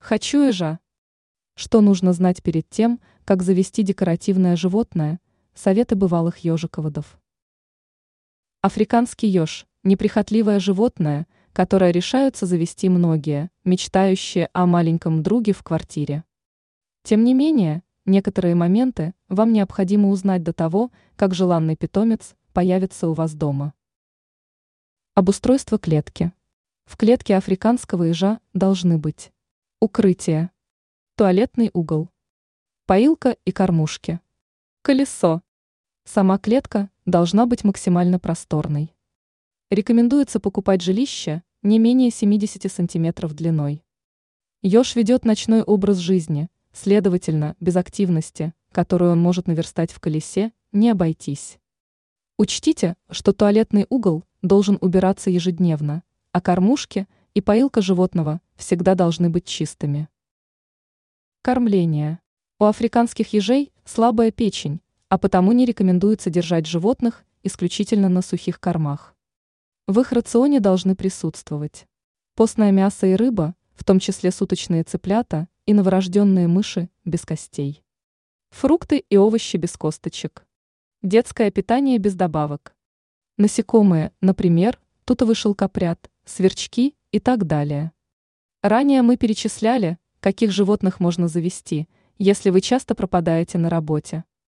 Хочу ежа. Что нужно знать перед тем, как завести декоративное животное? Советы бывалых ежиководов. Африканский еж – неприхотливое животное, которое решаются завести многие, мечтающие о маленьком друге в квартире. Тем не менее, некоторые моменты вам необходимо узнать до того, как желанный питомец появится у вас дома. Обустройство клетки. В клетке африканского ежа должны быть укрытие, туалетный угол, поилка и кормушки, колесо. Сама клетка должна быть максимально просторной. Рекомендуется покупать жилище не менее 70 см длиной. Еж ведет ночной образ жизни, следовательно, без активности, которую он может наверстать в колесе, не обойтись. Учтите, что туалетный угол должен убираться ежедневно, а кормушки и поилка животного всегда должны быть чистыми. Кормление. У африканских ежей слабая печень, а потому не рекомендуется держать животных исключительно на сухих кормах. В их рационе должны присутствовать постное мясо и рыба, в том числе суточные цыплята и новорожденные мыши без костей. Фрукты и овощи без косточек. Детское питание без добавок. Насекомые, например, тутовый шелкопряд, сверчки и так далее. Ранее мы перечисляли, каких животных можно завести, если вы часто пропадаете на работе.